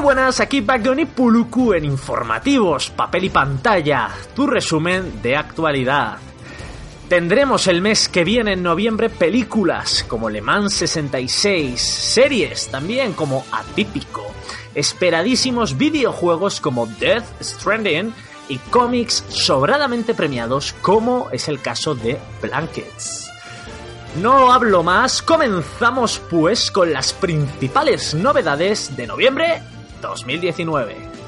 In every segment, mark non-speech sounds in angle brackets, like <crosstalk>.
buenas, aquí Backdown Puluku en informativos, papel y pantalla, tu resumen de actualidad. Tendremos el mes que viene en noviembre películas como Le Mans 66, series también como Atípico, esperadísimos videojuegos como Death Stranding y cómics sobradamente premiados como es el caso de Blankets. No hablo más, comenzamos pues con las principales novedades de noviembre 2019.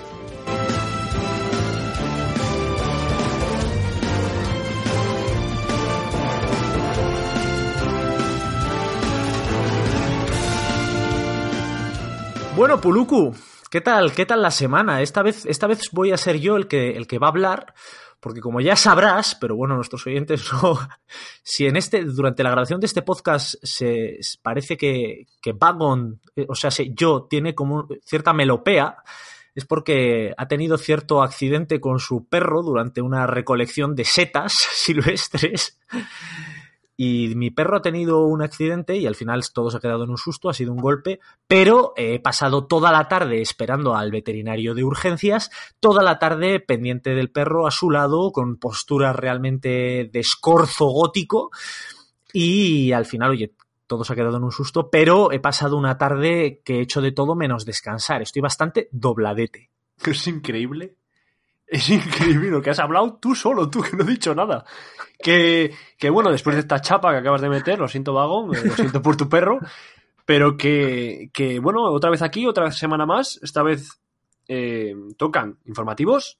Bueno, Puluku, ¿qué tal? ¿Qué tal la semana? Esta vez, esta vez voy a ser yo el que, el que va a hablar, porque como ya sabrás, pero bueno, nuestros oyentes <laughs> no, si en este, durante la grabación de este podcast se parece que, que Bagon, eh, o sea, si yo tiene como cierta melopea, es porque ha tenido cierto accidente con su perro durante una recolección de setas <laughs> silvestres y mi perro ha tenido un accidente y al final todo se ha quedado en un susto, ha sido un golpe, pero he pasado toda la tarde esperando al veterinario de urgencias, toda la tarde pendiente del perro a su lado, con postura realmente de escorzo gótico y al final, oye, todo se ha quedado en un susto, pero he pasado una tarde que he hecho de todo menos descansar, estoy bastante dobladete. <laughs> Es increíble es increíble lo que has hablado tú solo, tú que no he dicho nada. Que, que bueno, después de esta chapa que acabas de meter, lo siento vagón, eh, lo siento por tu perro, pero que, que bueno, otra vez aquí, otra semana más, esta vez eh, tocan informativos,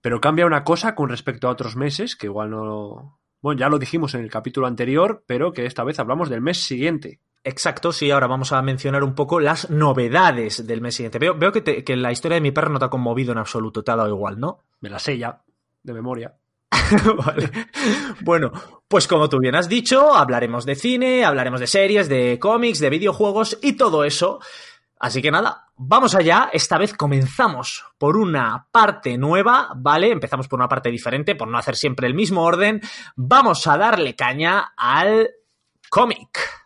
pero cambia una cosa con respecto a otros meses, que igual no... Bueno, ya lo dijimos en el capítulo anterior, pero que esta vez hablamos del mes siguiente. Exacto, sí, ahora vamos a mencionar un poco las novedades del mes siguiente. Veo, veo que, te- que la historia de mi perro no te ha conmovido en absoluto, te ha dado igual, ¿no? Me la sé ya, de memoria. <laughs> Vale. Bueno, pues como tú bien has dicho, hablaremos de cine, hablaremos de series, de cómics, de videojuegos y todo eso. Así que nada, vamos allá. Esta vez comenzamos por una parte nueva, ¿vale? Empezamos por una parte diferente, por no hacer siempre el mismo orden. Vamos a darle caña al cómic.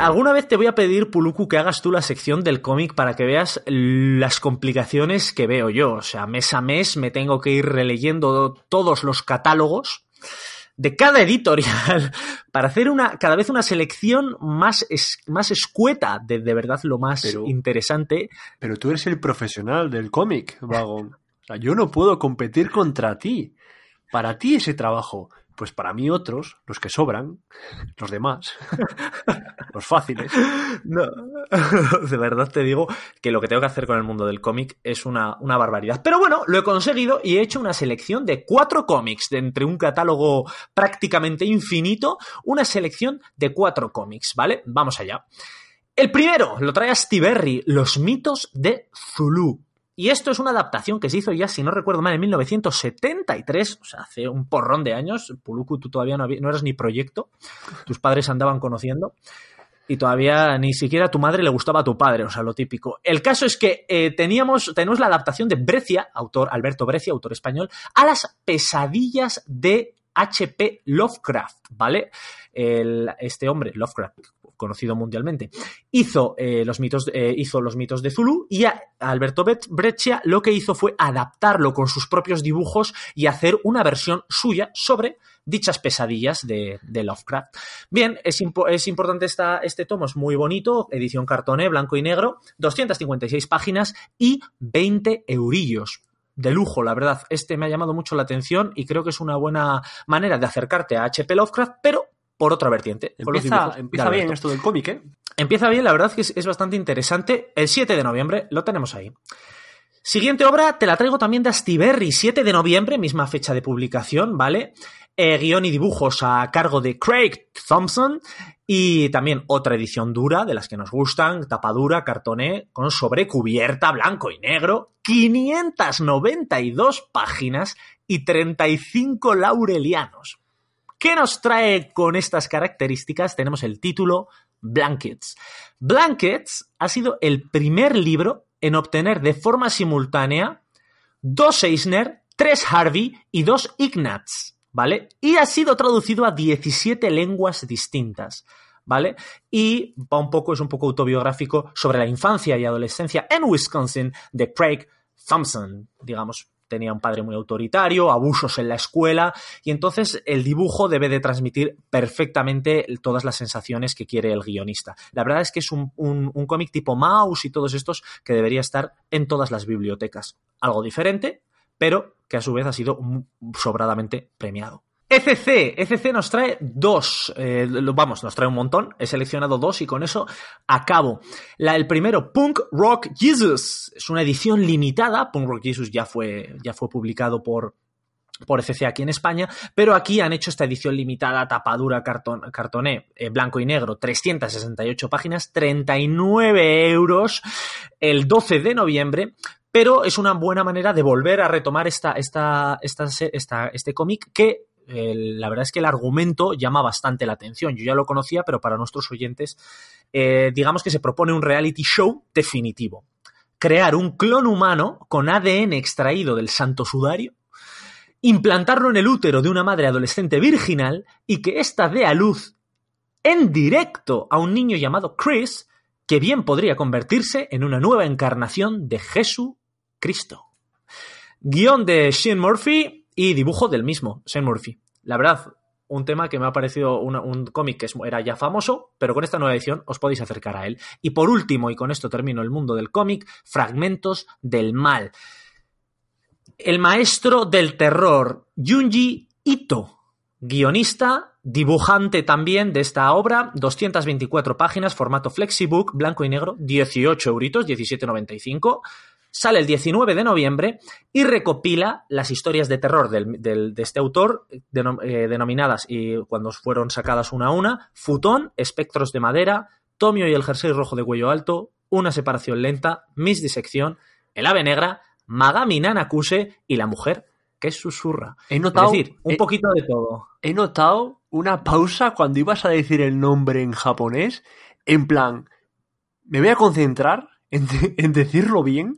Alguna vez te voy a pedir, Puluku, que hagas tú la sección del cómic para que veas las complicaciones que veo yo. O sea, mes a mes me tengo que ir releyendo todos los catálogos de cada editorial <laughs> para hacer una cada vez una selección más, es- más escueta de de verdad lo más Pero- interesante. Pero tú eres el profesional del cómic, vagón. O sea, yo no puedo competir contra ti. Para ti ese trabajo. Pues para mí otros, los que sobran, los demás, <laughs> los fáciles. No, <laughs> de verdad te digo que lo que tengo que hacer con el mundo del cómic es una, una barbaridad. Pero bueno, lo he conseguido y he hecho una selección de cuatro cómics, de entre un catálogo prácticamente infinito, una selección de cuatro cómics, ¿vale? Vamos allá. El primero lo trae Astiberri, Los mitos de Zulu. Y esto es una adaptación que se hizo ya, si no recuerdo mal, en 1973, o sea, hace un porrón de años. Puluku, tú todavía no, no eras ni proyecto, tus padres andaban conociendo y todavía ni siquiera a tu madre le gustaba a tu padre, o sea, lo típico. El caso es que eh, teníamos, tenemos la adaptación de Breccia, autor Alberto Breccia, autor español, a las pesadillas de H.P. Lovecraft, ¿vale? El- este hombre, Lovecraft, conocido mundialmente, hizo, eh, los mitos, eh, hizo los mitos de Zulu y Alberto Breccia lo que hizo fue adaptarlo con sus propios dibujos y hacer una versión suya sobre dichas pesadillas de, de Lovecraft. Bien, es importante esta, este tomo, es muy bonito, edición cartoné, blanco y negro, 256 páginas y 20 eurillos. De lujo, la verdad. Este me ha llamado mucho la atención y creo que es una buena manera de acercarte a H.P. Lovecraft, pero por otra vertiente. Empieza, bien esto del cómic, ¿eh? Empieza bien, la verdad que es, es bastante interesante. El 7 de noviembre lo tenemos ahí. Siguiente obra te la traigo también de Astiberri, 7 de noviembre, misma fecha de publicación, ¿vale? Eh, guion y dibujos a cargo de Craig Thompson y también otra edición dura de las que nos gustan, tapadura, cartoné, con sobrecubierta, blanco y negro, 592 páginas y 35 laurelianos. ¿Qué nos trae con estas características? Tenemos el título Blankets. Blankets ha sido el primer libro en obtener de forma simultánea dos Eisner, tres Harvey y dos Ignatz. ¿vale? Y ha sido traducido a 17 lenguas distintas. ¿Vale? Y va un poco, es un poco autobiográfico sobre la infancia y adolescencia en Wisconsin de Craig Thompson, digamos, tenía un padre muy autoritario, abusos en la escuela, y entonces el dibujo debe de transmitir perfectamente todas las sensaciones que quiere el guionista. La verdad es que es un, un, cómic tipo Mouse y todos estos que debería estar en todas las bibliotecas. Algo diferente, pero que a su vez ha sido sobradamente premiado. ECC, ECC nos trae dos, eh, vamos, nos trae un montón, he seleccionado dos y con eso acabo. El primero, Punk Rock Jesus, es una edición limitada, Punk Rock Jesus ya fue, ya fue publicado por, por ECC aquí en España, pero aquí han hecho esta edición limitada, tapadura, cartón, cartoné, eh, blanco y negro, 368 páginas, 39 euros, el 12 de noviembre, pero es una buena manera de volver a retomar esta, esta, esta, este cómic que la verdad es que el argumento llama bastante la atención. Yo ya lo conocía, pero para nuestros oyentes, eh, digamos que se propone un reality show definitivo. Crear un clon humano con ADN extraído del santo sudario, implantarlo en el útero de una madre adolescente virginal y que ésta dé a luz en directo a un niño llamado Chris, que bien podría convertirse en una nueva encarnación de Jesucristo. Guión de Shane Murphy, y dibujo del mismo, Sam Murphy. La verdad, un tema que me ha parecido un cómic que era ya famoso, pero con esta nueva edición os podéis acercar a él. Y por último, y con esto termino el mundo del cómic, Fragmentos del Mal. El maestro del terror, Junji Ito, guionista, dibujante también de esta obra, 224 páginas, formato Flexibook, blanco y negro, 18 euritos, 17,95 sale el 19 de noviembre y recopila las historias de terror del, del, de este autor, denom, eh, denominadas, y cuando fueron sacadas una a una, Futón, Espectros de Madera, Tomio y el jersey rojo de cuello alto, Una separación lenta, Miss Disección, El ave negra, Magami Nanakuse y La mujer que susurra. He notado, es decir, un he, poquito de todo. He notado una pausa cuando ibas a decir el nombre en japonés, en plan, me voy a concentrar en, de, en decirlo bien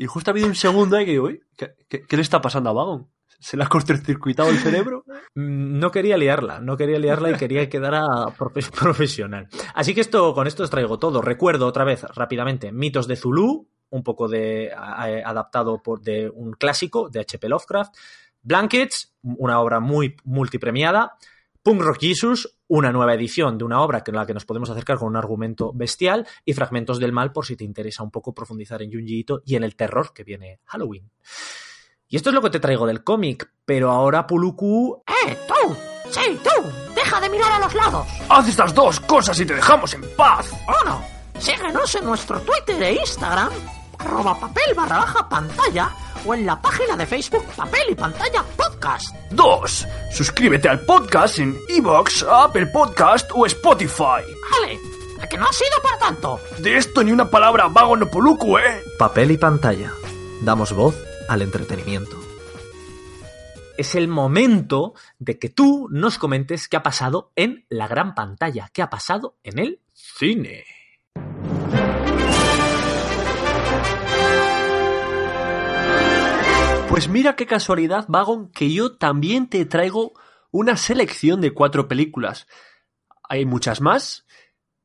y justo ha habido un segundo ahí que digo, ¿qué, qué, qué le está pasando a Vagon? ¿Se le ha cortocircuitado el cerebro? No quería liarla, no quería liarla y quería quedar a <laughs> profesional. Así que esto, con esto os traigo todo. Recuerdo otra vez, rápidamente, Mitos de Zulu, un poco de adaptado de un clásico de H.P. Lovecraft. Blankets, una obra muy multipremiada. Punk Rock Jesus, una nueva edición de una obra en la que nos podemos acercar con un argumento bestial y Fragmentos del Mal por si te interesa un poco profundizar en Junji Ito y en el terror que viene Halloween. Y esto es lo que te traigo del cómic, pero ahora Puluku... ¡Eh, tú! ¡Sí, tú! ¡Deja de mirar a los lados! ¡Haz estas dos cosas y te dejamos en paz! ¡Oh, no! Síguenos en nuestro Twitter e Instagram, arroba papel barra baja pantalla o en la página de Facebook Papel y Pantalla Podcast. 2. Suscríbete al podcast en Evox, Apple Podcast o Spotify. ¡Ale! ¡A que no ha sido para tanto! De esto ni una palabra vago no poluco, ¿eh? Papel y Pantalla. Damos voz al entretenimiento. Es el momento de que tú nos comentes qué ha pasado en la gran pantalla, qué ha pasado en el cine. Pues mira qué casualidad, Vagon, que yo también te traigo una selección de cuatro películas. Hay muchas más,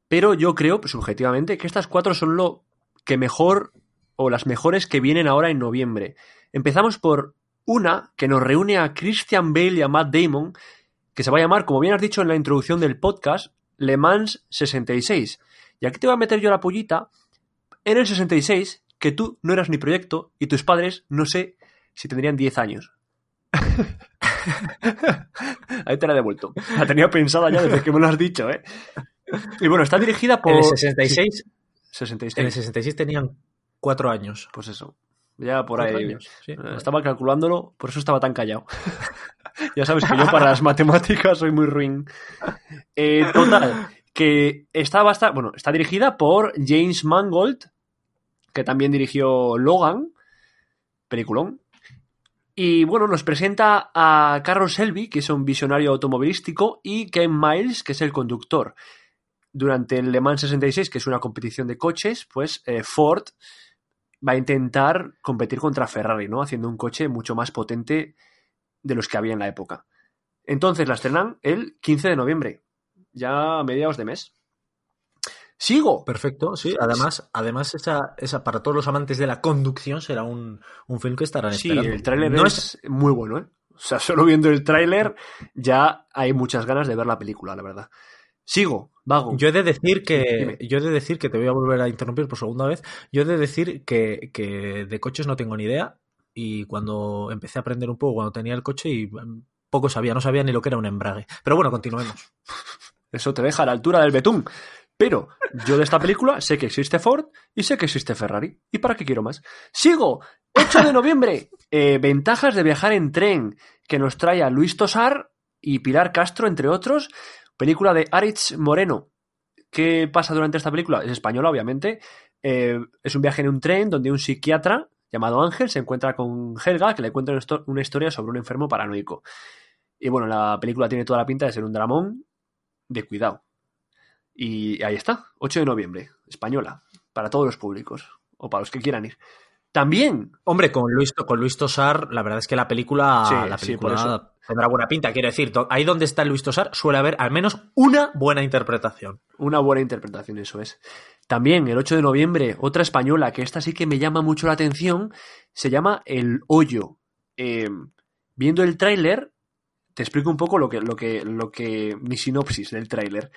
pero yo creo, pues, subjetivamente, que estas cuatro son lo que mejor o las mejores que vienen ahora en noviembre. Empezamos por una que nos reúne a Christian Bale y a Matt Damon, que se va a llamar, como bien has dicho en la introducción del podcast, Le Mans 66. Y aquí te voy a meter yo la pollita. En el 66, que tú no eras ni proyecto y tus padres, no sé si tendrían 10 años. <laughs> Ahí te la he devuelto. La tenía pensada ya desde que me lo has dicho, ¿eh? Y bueno, está dirigida por... En el 66... Sí. 66. En el 66 tenían 4 años. Pues eso. Ya por ahí. Años, sí. Estaba calculándolo, por eso estaba tan callado. <laughs> ya sabes que yo para las matemáticas soy muy ruin. Eh, total, que está bastante... Bueno, está dirigida por James Mangold, que también dirigió Logan, peliculón. Y bueno, nos presenta a Carroll Selby, que es un visionario automovilístico, y Ken Miles, que es el conductor. Durante el Le Mans 66, que es una competición de coches, pues eh, Ford va a intentar competir contra Ferrari, ¿no? Haciendo un coche mucho más potente de los que había en la época. Entonces la estrenan el 15 de noviembre, ya a mediados de mes. Sigo. Perfecto, sí. Además, además esa, esa para todos los amantes de la conducción será un, un film que estarán Sí, esperando. el tráiler No es muy bueno, ¿eh? O sea, <laughs> solo viendo el tráiler ya hay muchas ganas de ver la película, la verdad. Sigo, vago. Yo he de decir que. Dime. Yo he de decir que te voy a volver a interrumpir por segunda vez. Yo he de decir que, que de coches no tengo ni idea. Y cuando empecé a aprender un poco, cuando tenía el coche, y mm, poco sabía, no sabía ni lo que era un embrague. Pero bueno, continuemos. <laughs> Eso te deja a la altura del betún. Pero yo de esta película sé que existe Ford y sé que existe Ferrari. ¿Y para qué quiero más? Sigo. 8 de noviembre. Eh, ventajas de viajar en tren que nos trae a Luis Tosar y Pilar Castro, entre otros. Película de Aritz Moreno. ¿Qué pasa durante esta película? Es española, obviamente. Eh, es un viaje en un tren donde un psiquiatra llamado Ángel se encuentra con Helga, que le cuenta una histo- una historia sobre un enfermo paranoico. Y bueno, la película tiene toda la pinta de ser un dramón de cuidado. Y ahí está, 8 de noviembre, española, para todos los públicos, o para los que quieran ir. También, Hombre, con Luis, con Luis Tosar, la verdad es que la película, Sí, la sí, película tendrá buena pinta. Quiero decir, ahí donde está Luis Tosar suele haber al menos una buena interpretación. una buena interpretación, eso es. También, el 8 de noviembre, otra española, que esta sí que me llama mucho la atención, se llama El Hoyo. Eh, viendo el tráiler, te explico un poco lo que, lo que, lo que, mi sinopsis del tráiler.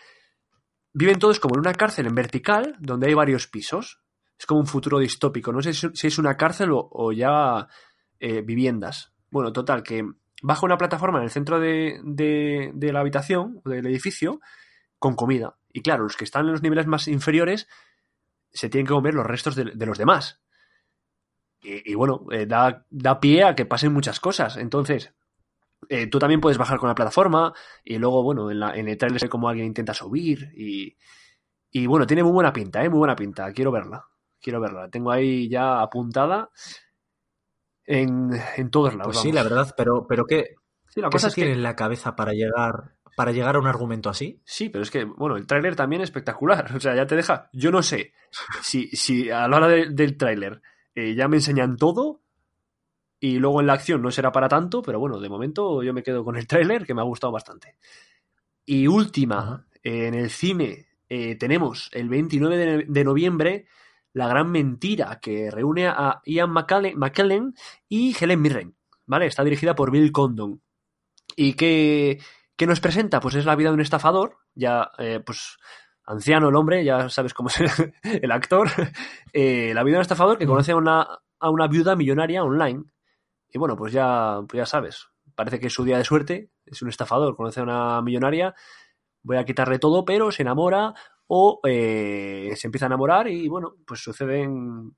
Viven todos como en una cárcel en vertical, donde hay varios pisos. Es como un futuro distópico. No sé si es una cárcel o, ya eh, viviendas. Bueno, total, que baja una plataforma en el centro de, de- de la habitación, del edificio, con comida. Y claro, los que están en los niveles más inferiores se tienen que comer los restos de, los demás. Y, y bueno, eh, da, da pie a que pasen muchas cosas. Entonces, eh, tú también puedes bajar con la plataforma y luego, bueno, en, la, en el trailer se ve como alguien intenta subir y, y bueno, tiene muy buena pinta, ¿eh? Muy buena pinta. Quiero verla. Quiero verla. La tengo ahí ya apuntada en, en todos lados. Pues sí, la verdad, pero, pero ¿qué, Sí, la qué cosa se es que- tiene en la cabeza para llegar, para llegar a un argumento así? Sí, pero es que, bueno, el tráiler también es espectacular. <laughs> O sea, ya te deja. Yo no sé si, si a la hora de- del tráiler eh, ya me enseñan todo y luego en la acción no será para tanto, pero bueno, de momento yo me quedo con el tráiler que me ha gustado bastante. Y última, eh, en el cine eh, tenemos el 29 de, de noviembre La Gran Mentira, que reúne a Ian McKellen, McKellen y Helen Mirren. ¿Vale? Está dirigida por Bill Condon. ¿Y qué, qué nos presenta? Pues es la vida de un estafador, ya eh, pues anciano el hombre, ya sabes cómo es el, <laughs> el actor. <laughs> Eh, la vida de un estafador que conoce a una, a una viuda millonaria online. Y bueno, pues ya, pues ya sabes, parece que es su día de suerte, es un estafador, conoce a una millonaria, voy a quitarle todo, pero se enamora o eh, se empieza a enamorar y bueno, pues suceden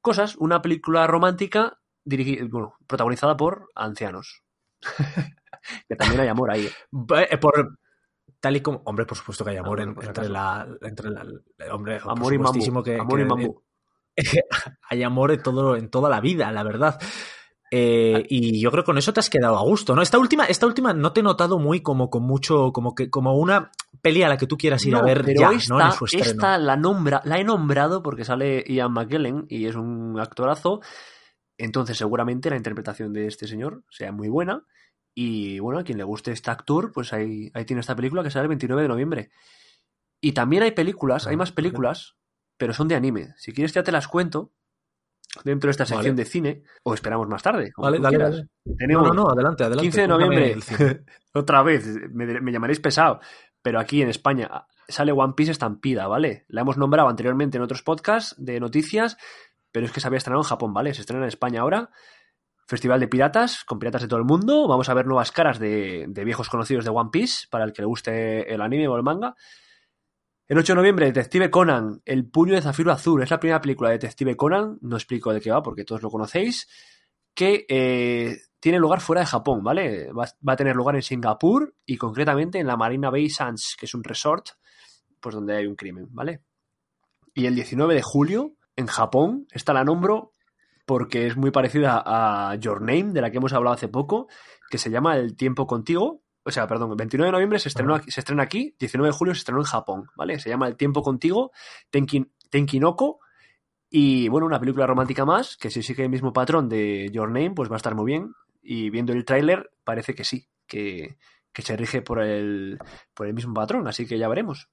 cosas. Una película romántica dirigi- bueno, protagonizada por ancianos. <laughs> que también hay amor ahí. Eh, Por, tal y como. Hombre, por supuesto que hay amor en- entre, la, entre la. Hombre, Amor y mambo. que, amor y que- mambo. <laughs> hay amor en, todo, en toda la vida, la verdad. Eh, y yo creo que con eso te has quedado a gusto, ¿no? Esta última, esta última no te he notado muy como con mucho, como que, como una peli a la que tú quieras ir a ver pero ya, esta, ¿no? En su esta la nombra, la he nombrado porque sale Ian McKellen y es un actorazo. Entonces, seguramente la interpretación de este señor sea muy buena. Y bueno, a quien le guste este actor, pues ahí, ahí tiene esta película que sale el 29 de noviembre. Y también hay películas, Ah, hay más vale. películas, pero son de anime. Si quieres, ya te las cuento dentro de esta sección Vale. de cine, o esperamos más tarde. como Vale, dale, quieras. dale. No, Tenemos no, no, adelante, adelante. 15 de noviembre, el cine. <laughs> otra vez, me, me llamaréis pesado, pero aquí en España sale One Piece Estampida, ¿vale? La hemos nombrado anteriormente en otros podcasts de noticias, pero es que se había estrenado en Japón, ¿vale? Se estrena en España ahora. Festival de piratas, con piratas de todo el mundo. Vamos a ver nuevas caras de, de viejos conocidos de One Piece, para el que le guste el anime o el manga. El 8 de noviembre, Detective Conan, El puño de zafiro azul. Es la primera película de Detective Conan, no explico de qué va porque todos lo conocéis, que eh, tiene lugar fuera de Japón, ¿vale? Va, a tener lugar en Singapur y concretamente en la Marina Bay Sands, que es un resort, pues donde hay un crimen, ¿vale? Y el 19 de julio, en Japón, esta la nombro porque es muy parecida a Your Name, de la que hemos hablado hace poco, que se llama El tiempo contigo. O sea, perdón, el 29 de noviembre se, estrenó se estrena aquí, 19 de julio se estrenó en Japón, ¿vale? Se llama El tiempo contigo, Tenkin, Tenkinoko. Y bueno, una película romántica más, que si sigue el mismo patrón de Your Name, pues va a estar muy bien. Y viendo el tráiler parece que sí, que, que se rige por el, por el mismo patrón, así que ya veremos.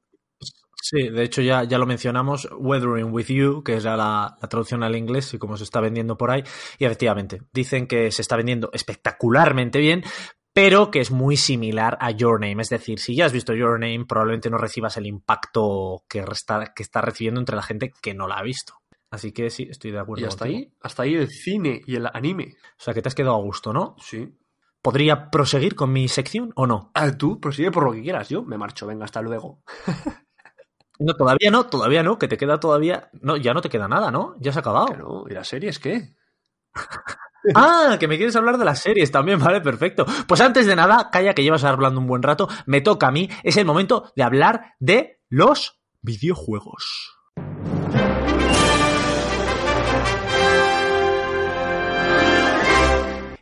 Sí, de hecho ya, ya lo mencionamos, Weathering with You, que es la, la, traducción al inglés y cómo se está vendiendo por ahí. Y efectivamente, dicen que se está vendiendo espectacularmente bien, pero que es muy similar a Your Name. Es decir, si ya has visto Your Name, probablemente no recibas el impacto que, está, que está recibiendo entre la gente que no la ha visto. Así que sí, estoy de acuerdo. Y hasta ahí, hasta ahí el cine y el anime. O sea que te has quedado a gusto, ¿no? Sí. ¿Podría proseguir con mi sección o no? Ah, tú, prosigue por lo que quieras. Yo me marcho. Venga, hasta luego. <laughs> No, todavía no, todavía no, que te queda todavía. No, ya no te queda nada, ¿no? Ya se ha acabado. Pero, ¿y las series qué? <laughs> Ah, que me quieres hablar de las series también, <laughs> vale, perfecto. Pues antes de nada, calla que llevas hablando un buen rato, me toca a mí, es el momento de hablar de los videojuegos.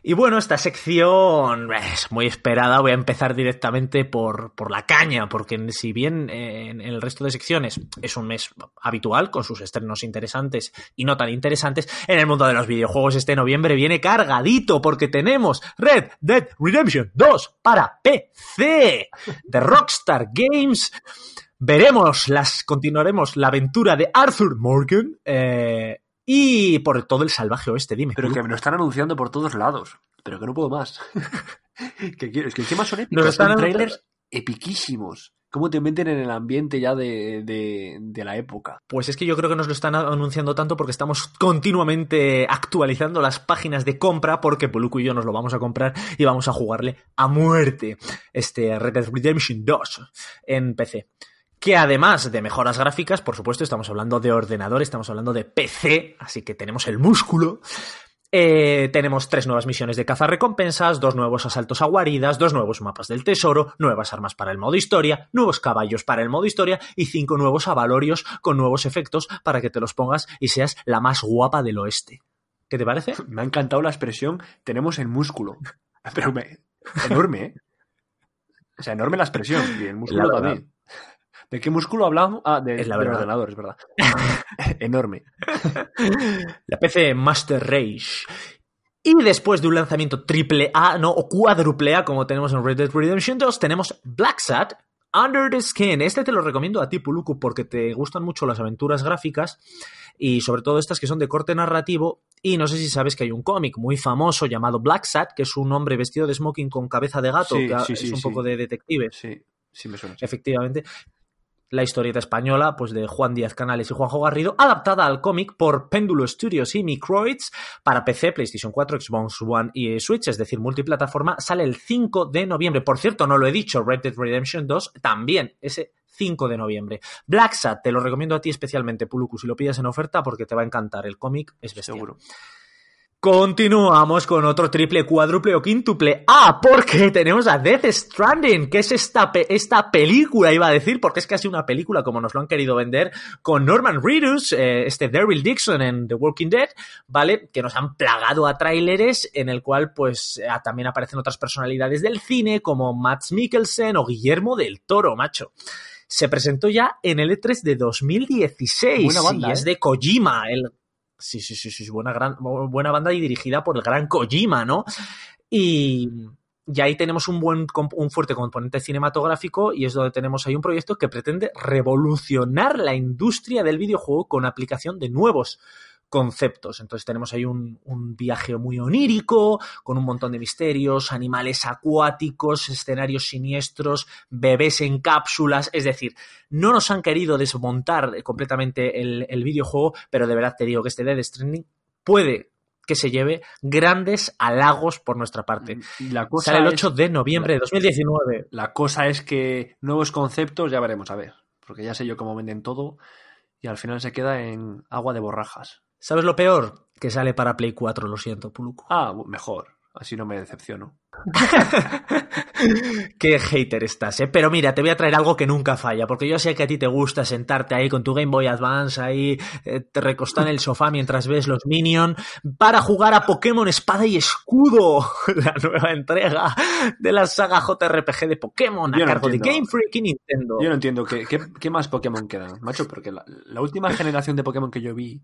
Y bueno, esta sección es muy esperada. Voy a empezar directamente por, por la caña, porque si bien en el resto de secciones es un mes habitual, con sus estrenos interesantes y no tan interesantes, en el mundo de los videojuegos este noviembre viene cargadito, porque tenemos Red Dead Redemption 2 para PC de Rockstar Games. Veremos, las, continuaremos la aventura de Arthur Morgan. Eh, y por todo el salvaje oeste, dime. Pero que me lo están anunciando por todos lados. Pero que no puedo más. <laughs> ¿Qué quiero? Es que encima son épicos. Son trailers epiquísimos. ¿Cómo te meten en el ambiente ya de, de, de, la época? Pues es que yo creo que nos lo están anunciando tanto porque estamos continuamente actualizando las páginas de compra porque Poluco y yo nos lo vamos a comprar y vamos a jugarle a muerte este Red Dead Redemption 2 en PC que además de mejoras gráficas, por supuesto, estamos hablando de ordenador, estamos hablando de PC, así que tenemos el músculo. Eh, tenemos tres nuevas misiones de caza recompensas, dos nuevos asaltos a guaridas, dos nuevos mapas del tesoro, nuevas armas para el modo historia, nuevos caballos para el modo historia y cinco nuevos avalorios con nuevos efectos para que te los pongas y seas la más guapa del oeste. ¿Qué te parece? <laughs> Me ha encantado la expresión tenemos el músculo. <laughs> Pero me, enorme, ¿eh? O sea, enorme la expresión y el músculo también. ¿De qué músculo hablamos? Ah, de, es la del ordenador, es verdad. <laughs> <laughs> Enorme. La PC Master Race. Y después de un lanzamiento triple A, no, o cuádruple A, como tenemos en Red Dead Redemption 2, tenemos Black Sat, Under the Skin. Este te lo recomiendo a ti, Puluku, porque te gustan mucho las aventuras gráficas y sobre todo estas que son de corte narrativo. Y no sé si sabes que hay un cómic muy famoso llamado Black Sat, que es un hombre vestido de smoking con cabeza de gato, Sí, que sí, es sí, un poco de detective. Sí, sí me suena. Efectivamente. La historieta española, pues de Juan Díaz Canales y Juanjo Garrido, adaptada al cómic por Péndulo Studios y Microids para PC, PlayStation 4, Xbox One y Switch, es decir, multiplataforma, sale el 5 de noviembre. Por cierto, no lo he dicho, Red Dead Redemption 2 también, ese 5 de noviembre. Black Sat, te lo recomiendo a ti especialmente, Puluku, si lo pides en oferta, porque te va a encantar. El cómic es bestial. Seguro. Continuamos con otro triple, cuádruple o quíntuple. Ah, porque tenemos a Death Stranding, que es esta, pe esta película, iba a decir, porque es casi una película como nos lo han querido vender, con Norman Reedus, eh, este Daryl Dixon en The Walking Dead, ¿vale? Que nos han plagado a tráileres en el cual, pues, ah, también aparecen otras personalidades del cine, como Matt Mikkelsen o Guillermo del Toro, macho. Se presentó ya en el E3 de 2016 Buena banda, y es ¿eh? de Kojima, el Sí, sí, sí, sí, buena, gran, buena banda y dirigida por el gran Kojima, ¿no? Y, y ahí tenemos un, buen, un fuerte componente cinematográfico y es donde tenemos ahí un proyecto que pretende revolucionar la industria del videojuego con aplicación de nuevos conceptos. Entonces tenemos ahí un, un, viaje muy onírico, con un montón de misterios, animales acuáticos, escenarios siniestros, bebés en cápsulas. Es decir, no nos han querido desmontar completamente el, el videojuego, pero de verdad te digo que este Dead Stranding puede que se lleve grandes halagos por nuestra parte. La cosa Sale el es- 8 de noviembre de 2019. La cosa es que nuevos conceptos ya veremos a ver. Porque ya sé yo cómo venden todo y al final se queda en agua de borrajas. ¿Sabes lo peor? Que sale para Play 4, lo siento, Puluco. Ah, mejor. Así no me decepciono. <laughs> Qué hater estás, ¿eh? Pero mira, te voy a traer algo que nunca falla, porque yo sé que a ti te gusta sentarte ahí con tu Game Boy Advance, ahí eh, te recostas en el sofá mientras ves los Minion, para jugar a Pokémon Espada y Escudo, <laughs> la nueva entrega de la saga JRPG de Pokémon, a Yo no cargo de. Game Freak y Nintendo. Yo no entiendo qué, qué, qué más Pokémon quedan, macho, porque la, la última generación de Pokémon que yo vi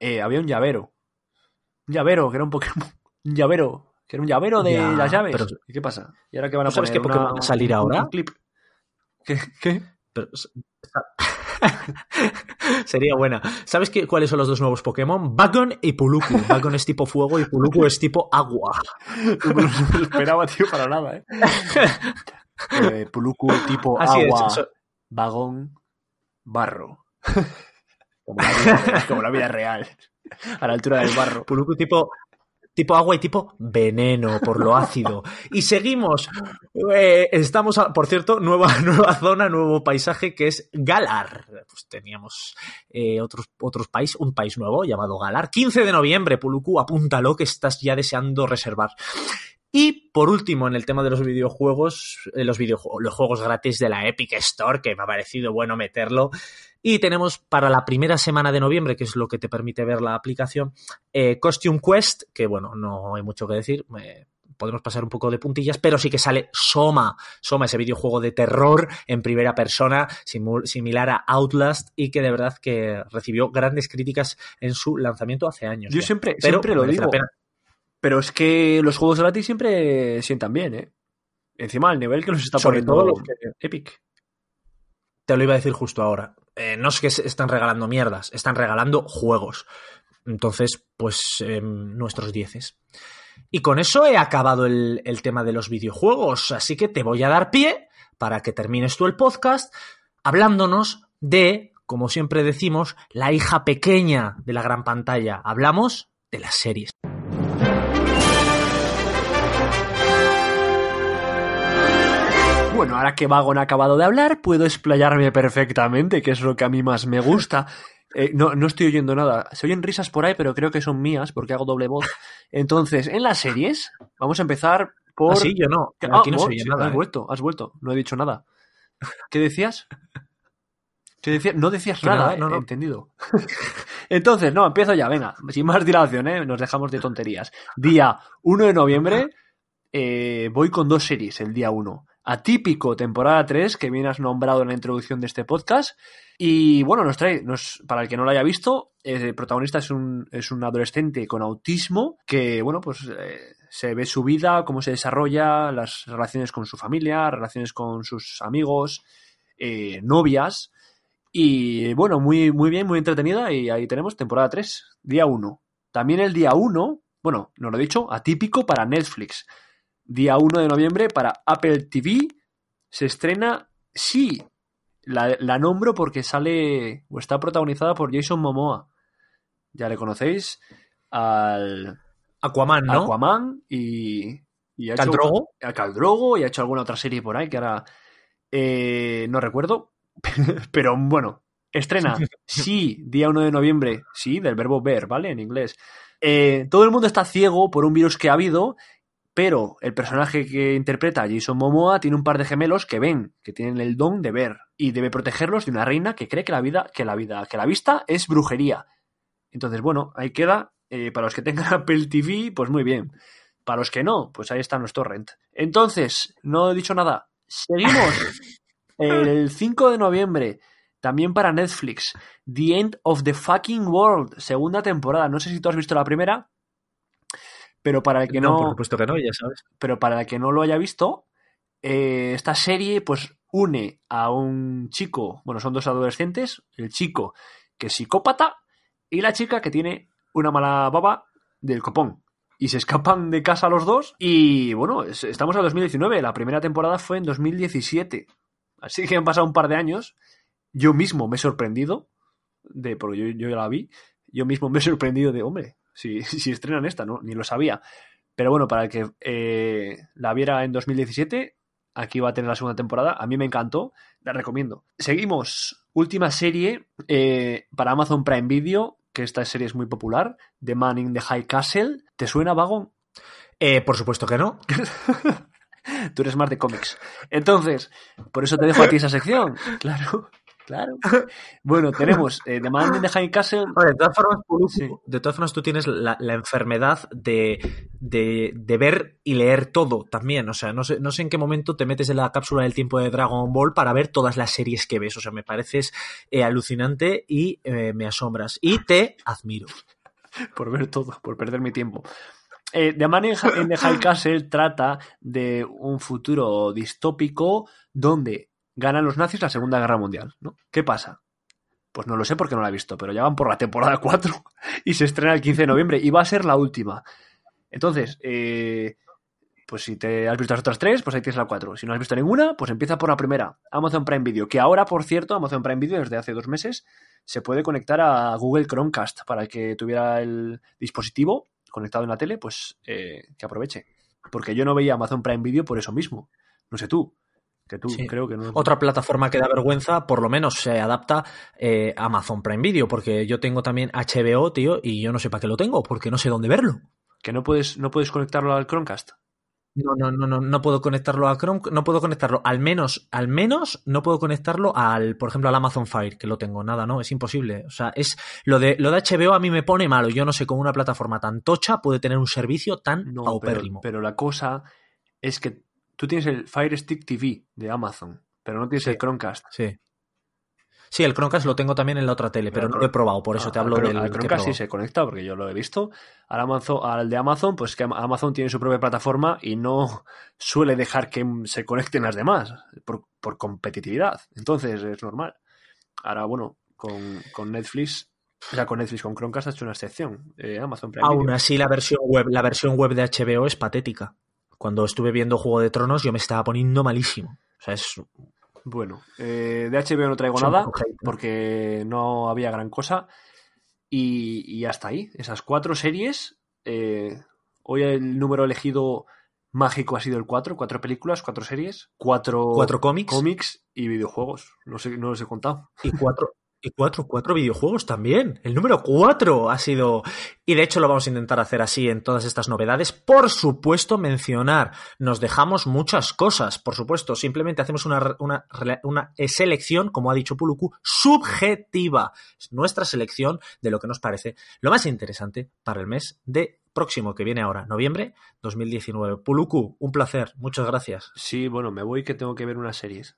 eh, había un llavero. Un llavero, que era un Pokémon. <laughs> Un llavero. Que era un llavero de Ya, las llaves. pero- ¿Y qué pasa? ¿Y ahora qué van a ¿Tú sabes poner? qué Pokémon va a salir ahora? un clip. ¿Qué? ¿Qué? Pero- <laughs> Sería buena. ¿Sabes qué, cuáles son los dos nuevos Pokémon? Bagon y Puluku. <laughs> Bagon es tipo fuego y Puluku es tipo agua. No me lo esperaba, tío, para nada, ¿eh? Eh, Puluku tipo Así es, agua, eso- vagón, barro. Como la, vida, real. A la altura del barro. Puluku tipo, tipo agua y tipo veneno por lo ácido. Y seguimos. Eh, estamos, por cierto, nueva, <laughs> nueva zona, nuevo paisaje que es Galar. Pues teníamos eh, otros, otros país, un país nuevo llamado Galar. 15 de noviembre, Puluku, apúntalo que estás ya deseando reservar. Y por último, en el tema de los videojuegos, eh, los videojuegos, los juegos gratis de la Epic Store, que me ha parecido bueno meterlo. Y tenemos para la primera semana de noviembre, que es lo que te permite ver la aplicación, eh, Costume Quest, que bueno, no hay mucho que decir. eh, podemos pasar un poco de puntillas, pero sí que sale Soma. Soma, ese videojuego de terror en primera persona, similar a Outlast, y que de verdad que recibió grandes críticas en su lanzamiento hace años. Yo ya. siempre, Pero siempre lo digo. Pero es que los juegos gratis siempre sientan bien, ¿eh? Encima, el nivel que los está Sobre poniendo todo los que- Epic. Te lo iba a decir justo ahora. Eh, no es que están regalando mierdas, están regalando juegos. Entonces, pues eh, nuestros dieces. Y con eso he acabado el, el tema de los videojuegos. Así que te voy a dar pie para que termines tú el podcast hablándonos de, como siempre decimos, la hija pequeña de la gran pantalla. Hablamos de las series. Bueno, ahora que Vagon ha acabado de hablar, puedo explayarme perfectamente, que es lo que a mí más me gusta. <laughs> Eh, no, no estoy oyendo nada. Se oyen risas por ahí, pero creo que son mías, porque hago doble voz. Entonces, en las series, vamos a empezar por... Ah, sí, yo no. Ah, Aquí no se oh, oye sí, nada. Has ¿eh? vuelto, has vuelto. No he dicho nada. ¿Qué decías? <laughs> ¿Qué decías? No decías Que nada, nada, eh, no, no. entendido. <laughs> Entonces, no, empiezo ya, venga. Sin más dilación, ¿eh? Nos dejamos de tonterías. Día 1 de noviembre, voy con dos series el día 1. Atípico, temporada 3, que bien has nombrado en la introducción de este podcast. Y bueno, nos trae, nos, para el que no lo haya visto, el protagonista es un, es un adolescente con autismo que, bueno, pues eh, se ve su vida, cómo se desarrolla, las relaciones con su familia, relaciones con sus amigos, eh, novias. Y bueno, muy, muy bien, muy entretenida. Y ahí tenemos temporada 3, día 1. También el día 1, bueno, no lo he dicho, atípico para Netflix. Día 1 de noviembre para Apple TV se estrena Sí. La, la nombro porque sale o está protagonizada por Jason Momoa. Ya le conocéis al Aquaman, ¿no? Aquaman y, y ha hecho- Khal Drogo. a Khal Drogo y ha hecho alguna otra serie por ahí que ahora eh, no recuerdo. <laughs> Pero bueno, estrena <laughs> sí, día 1 de noviembre, sí, del verbo ver, ¿vale? En inglés. Eh, todo el mundo está ciego por un virus que ha habido, pero el personaje que interpreta Jason Momoa tiene un par de gemelos que ven, que tienen el don de ver y debe protegerlos de una reina que cree que la vida, que la vida, que la vista es brujería. Entonces, bueno, ahí queda. Eh, para los que tengan <laughs> Apple TV, pues muy bien. Para los que no, pues ahí está nuestro rent. Entonces, no he dicho nada. Seguimos. <laughs> El 5 de noviembre, también para Netflix, The End of the Fucking World, segunda temporada. No sé si tú has visto la primera, pero para el que no, no, por supuesto que no, ya sabes. pero para el que no lo haya visto, eh, esta serie pues une a un chico, bueno, son dos adolescentes, el chico que es psicópata y la chica que tiene una mala baba del copón. Y se escapan de casa los dos y bueno, es- estamos en 2019, la primera temporada fue en 2017. Así que han pasado un par de años. Yo mismo me he sorprendido, de, porque yo, yo ya la vi, yo mismo me he sorprendido de, hombre, si, <laughs> si estrenan esta, ¿no? Ni lo sabía. Pero bueno, para el que eh, la viera en 2017, aquí va a tener la segunda temporada. A mí me encantó, la recomiendo. Seguimos. Última serie eh, para Amazon Prime Video, que esta serie es muy popular, The Man in the High Castle. ¿Te suena, Vagon? Eh, por supuesto que no. <laughs> Tú eres más de cómics. Entonces, por eso te dejo a ti esa sección. <laughs> Claro, claro. <laughs> Bueno, tenemos eh, The Man in the High Castle. De todas formas, Sí. de todas formas tú tienes la, la enfermedad de, de, de ver y leer todo también. O sea, no sé, no sé en qué momento te metes en la cápsula del tiempo de Dragon Ball para ver todas las series que ves. O sea, me pareces eh, alucinante y eh, me asombras. Y te admiro. <laughs> por ver todo, por perder mi tiempo. Eh, The Man in the High <laughs> Castle trata de un futuro distópico donde ganan los nazis la Segunda Guerra Mundial, ¿no? ¿Qué pasa? Pues no lo sé porque no la he visto, pero ya van por la temporada 4 <laughs> y se estrena el 15 de noviembre y va a ser la última. Entonces, eh, pues si te has visto las otras tres, pues ahí tienes la 4. Si no has visto ninguna, pues empieza por la primera, Amazon Prime Video, que ahora, por cierto, Amazon Prime Video desde hace dos meses se puede conectar a Google Chromecast para el que tuviera el dispositivo conectado en la tele, pues eh, que aproveche. Porque yo no veía Amazon Prime Video por eso mismo. No sé tú, que tú Sí. creo que no. Otra plataforma que da vergüenza, por lo menos se adapta eh, a Amazon Prime Video, porque yo tengo también HBO, tío, y yo no sé para qué lo tengo, porque no sé dónde verlo. Que no puedes, no puedes conectarlo al Chromecast. No, no, no, no, no puedo conectarlo a Chrome, no puedo conectarlo, al menos, al menos no puedo conectarlo al, por ejemplo, al Amazon Fire, que lo tengo, nada, no, es imposible. O sea, es lo de lo de HBO a mí me pone malo. Yo no sé cómo una plataforma tan tocha puede tener un servicio tan No, pero, paupérrimo. pero la cosa es que tú tienes el Fire Stick TV de Amazon, pero no tienes Sí. el Chromecast. Sí. Sí, el Chromecast lo tengo también en la otra tele, pero Pero no lo he probado, por eso Ah, te hablo del he Chromecast sí se conecta, porque yo lo he visto. Al, Amazon, al de Amazon, pues que Amazon tiene su propia plataforma y no suele dejar que se conecten las demás por, por competitividad. Entonces es normal. Ahora, bueno, con, con Netflix, o sea, con Netflix, con Chromecast ha hecho una excepción. Eh, Amazon Prime Aún así, la versión web, la versión web de HBO es patética. Cuando estuve viendo Juego de Tronos, yo me estaba poniendo malísimo. O sea, es Bueno, eh, de HBO no traigo nada porque no había gran cosa. Y, y hasta ahí, esas cuatro series. eh, hoy el número elegido mágico ha sido el 4, cuatro películas, cuatro series, cuatro, cuatro cómics cómics y videojuegos. No sé, no los he contado. y cuatro, y cuatro, cuatro videojuegos también. El número cuatro ha sido. Y de hecho lo vamos a intentar hacer así en todas estas novedades. Por supuesto, mencionar. Nos dejamos muchas cosas. Por supuesto, simplemente hacemos una, una, una selección, como ha dicho Puluku, subjetiva. Es nuestra selección de lo que nos parece lo más interesante para el mes de próximo que viene ahora, noviembre 2019. Puluku, un placer. Muchas gracias. Sí, bueno, me voy que tengo que ver unas series.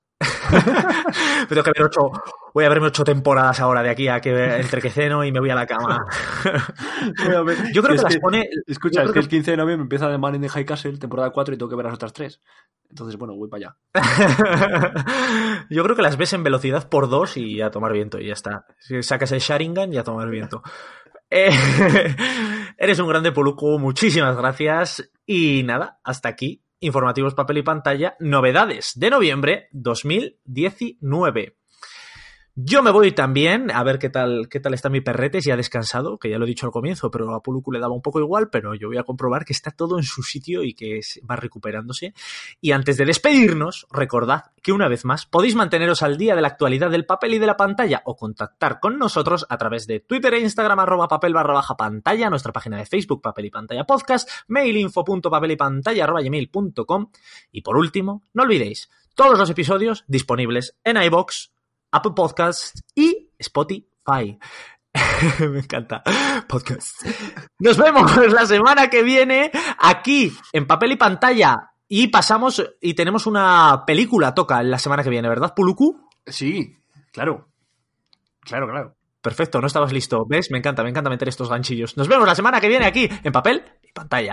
Que ver ocho, voy a verme ocho temporadas ahora de aquí a que entre que ceno y me voy a la cama. Yo creo que las pone. Escucha, es que el 15 de noviembre empieza The Man in the High Castle, temporada 4, y tengo que ver las otras tres. Entonces, bueno, voy para allá. <laughs> Yo creo que las ves en velocidad por dos y a tomar viento y ya está. Si Sacas el Sharingan y a tomar viento. Eh, <laughs> eres un grande Poluco, muchísimas gracias. Y nada, hasta aquí. Informativos papel y pantalla, novedades de noviembre 2019. Yo me voy también a ver qué tal, qué tal está mi perrete, si ha descansado, que ya lo he dicho al comienzo, pero a Puluku le daba un poco igual, pero yo voy a comprobar que está todo en su sitio y que va recuperándose. Y antes de despedirnos, recordad que una vez más podéis manteneros al día de la actualidad del papel y de la pantalla o contactar con nosotros a través de Twitter e Instagram arroba papel barra baja pantalla, nuestra página de Facebook papel y pantalla podcast, mail y pantalla arroba gmail punto com. Y por último, no olvidéis, todos los episodios disponibles en iBox, Apple Podcasts y Spotify. <laughs> Me encanta. Podcast. Nos vemos <laughs> la semana que viene aquí en papel y pantalla. Y pasamos y tenemos una película toca la semana que viene, ¿verdad, Puluku? Sí, claro. Claro, claro. Perfecto, no estabas listo. ¿Ves? Me encanta, me encanta meter estos ganchillos. Nos vemos la semana que viene aquí en papel y pantalla.